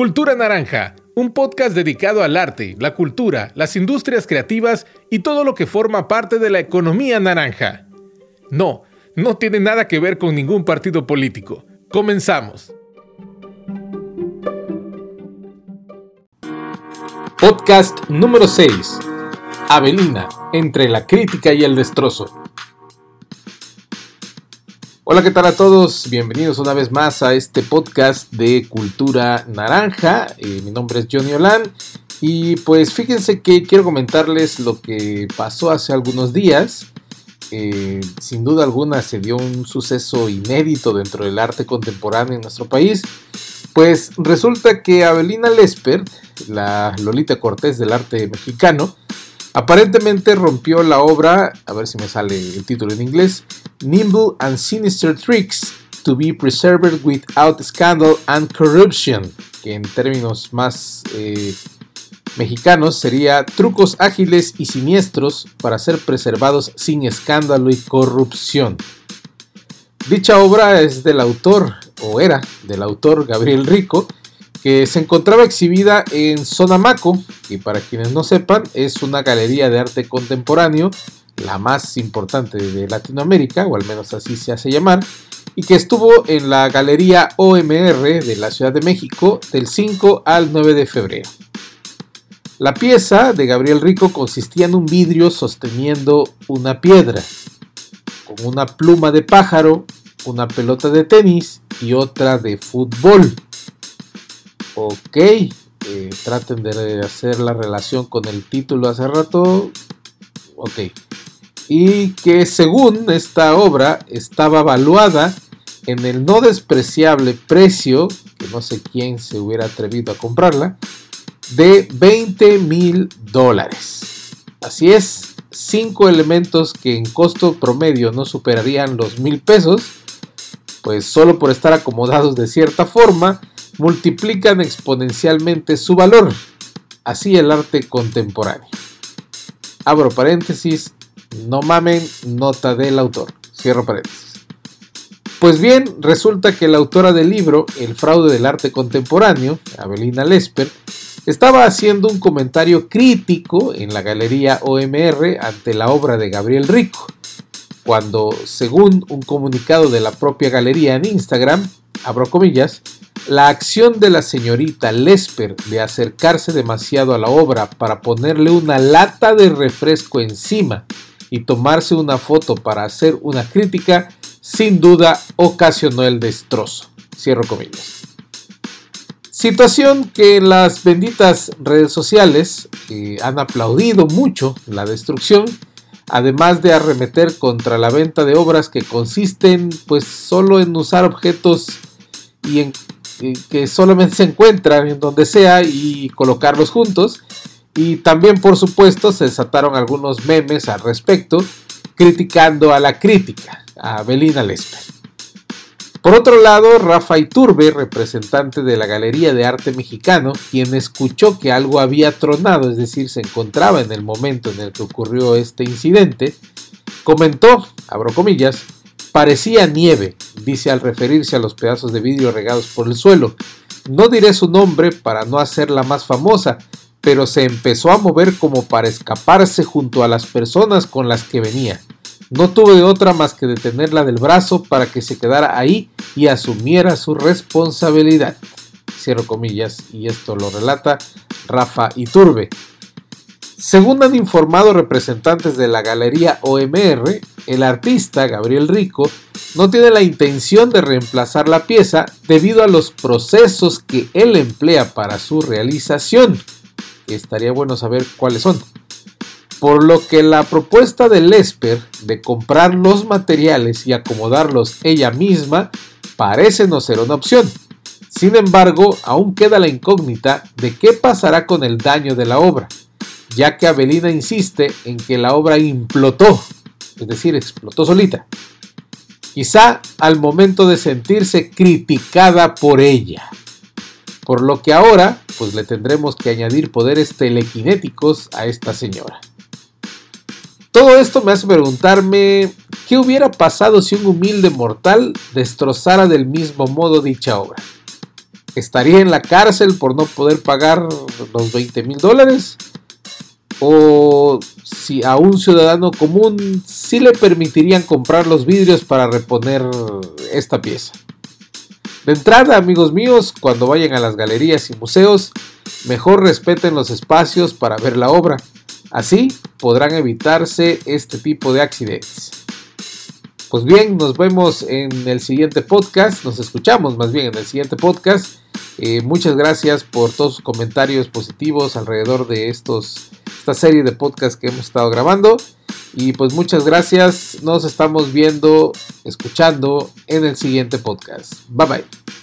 Cultura Naranja, un podcast dedicado al arte, la cultura, las industrias creativas y todo lo que forma parte de la economía naranja. No, no tiene nada que ver con ningún partido político. Comenzamos. Podcast número 6. Avelina, entre la crítica y el destrozo. Hola, ¿qué tal a todos? Bienvenidos una vez más a este podcast de Cultura Naranja. Eh, mi nombre es Johnny Olan y pues fíjense que quiero comentarles lo que pasó hace algunos días. Eh, sin duda alguna se dio un suceso inédito dentro del arte contemporáneo en nuestro país. Pues resulta que Avelina Lesper, la Lolita Cortés del arte mexicano, Aparentemente rompió la obra, a ver si me sale el título en inglés, Nimble and Sinister Tricks to be Preserved Without Scandal and Corruption, que en términos más eh, mexicanos sería trucos ágiles y siniestros para ser preservados sin escándalo y corrupción. Dicha obra es del autor, o era del autor Gabriel Rico, que se encontraba exhibida en Sonamaco, que para quienes no sepan es una galería de arte contemporáneo, la más importante de Latinoamérica, o al menos así se hace llamar, y que estuvo en la Galería OMR de la Ciudad de México del 5 al 9 de febrero. La pieza de Gabriel Rico consistía en un vidrio sosteniendo una piedra, con una pluma de pájaro, una pelota de tenis y otra de fútbol. Ok, eh, traten de hacer la relación con el título hace rato. Ok. Y que según esta obra estaba valuada en el no despreciable precio, que no sé quién se hubiera atrevido a comprarla, de 20 mil dólares. Así es, cinco elementos que en costo promedio no superarían los mil pesos, pues solo por estar acomodados de cierta forma, multiplican exponencialmente su valor. Así el arte contemporáneo. Abro paréntesis, no mamen, nota del autor. Cierro paréntesis. Pues bien, resulta que la autora del libro El fraude del arte contemporáneo, Abelina Lesper, estaba haciendo un comentario crítico en la galería OMR ante la obra de Gabriel Rico, cuando, según un comunicado de la propia galería en Instagram, abro comillas, la acción de la señorita Lesper de acercarse demasiado a la obra para ponerle una lata de refresco encima y tomarse una foto para hacer una crítica, sin duda ocasionó el destrozo. Cierro comillas. Situación que las benditas redes sociales han aplaudido mucho la destrucción, además de arremeter contra la venta de obras que consisten pues solo en usar objetos y en que solamente se encuentran en donde sea y colocarlos juntos. Y también, por supuesto, se desataron algunos memes al respecto, criticando a la crítica, a Belina Lesper. Por otro lado, Rafa Iturbe, representante de la Galería de Arte Mexicano, quien escuchó que algo había tronado, es decir, se encontraba en el momento en el que ocurrió este incidente, comentó, abro comillas, Parecía nieve, dice al referirse a los pedazos de vidrio regados por el suelo. No diré su nombre para no hacerla más famosa, pero se empezó a mover como para escaparse junto a las personas con las que venía. No tuve otra más que detenerla del brazo para que se quedara ahí y asumiera su responsabilidad. Cierro comillas, y esto lo relata Rafa Iturbe. Según han informado representantes de la galería OMR, el artista Gabriel Rico no tiene la intención de reemplazar la pieza debido a los procesos que él emplea para su realización. Estaría bueno saber cuáles son. Por lo que la propuesta de Lesper de comprar los materiales y acomodarlos ella misma parece no ser una opción. Sin embargo, aún queda la incógnita de qué pasará con el daño de la obra ya que Avelina insiste en que la obra implotó, es decir, explotó solita. Quizá al momento de sentirse criticada por ella. Por lo que ahora, pues le tendremos que añadir poderes telequinéticos a esta señora. Todo esto me hace preguntarme qué hubiera pasado si un humilde mortal destrozara del mismo modo dicha obra. estaría en la cárcel por no poder pagar los 20 mil dólares? ¿O si a un ciudadano común sí le permitirían comprar los vidrios para reponer esta pieza? De entrada, amigos míos, cuando vayan a las galerías y museos, mejor respeten los espacios para ver la obra. Así podrán evitarse este tipo de accidentes. Pues bien, nos vemos en el siguiente podcast, nos escuchamos más bien en el siguiente podcast. Eh, muchas gracias por todos sus comentarios positivos alrededor de estos, esta serie de podcasts que hemos estado grabando. Y pues muchas gracias, nos estamos viendo, escuchando en el siguiente podcast. Bye bye.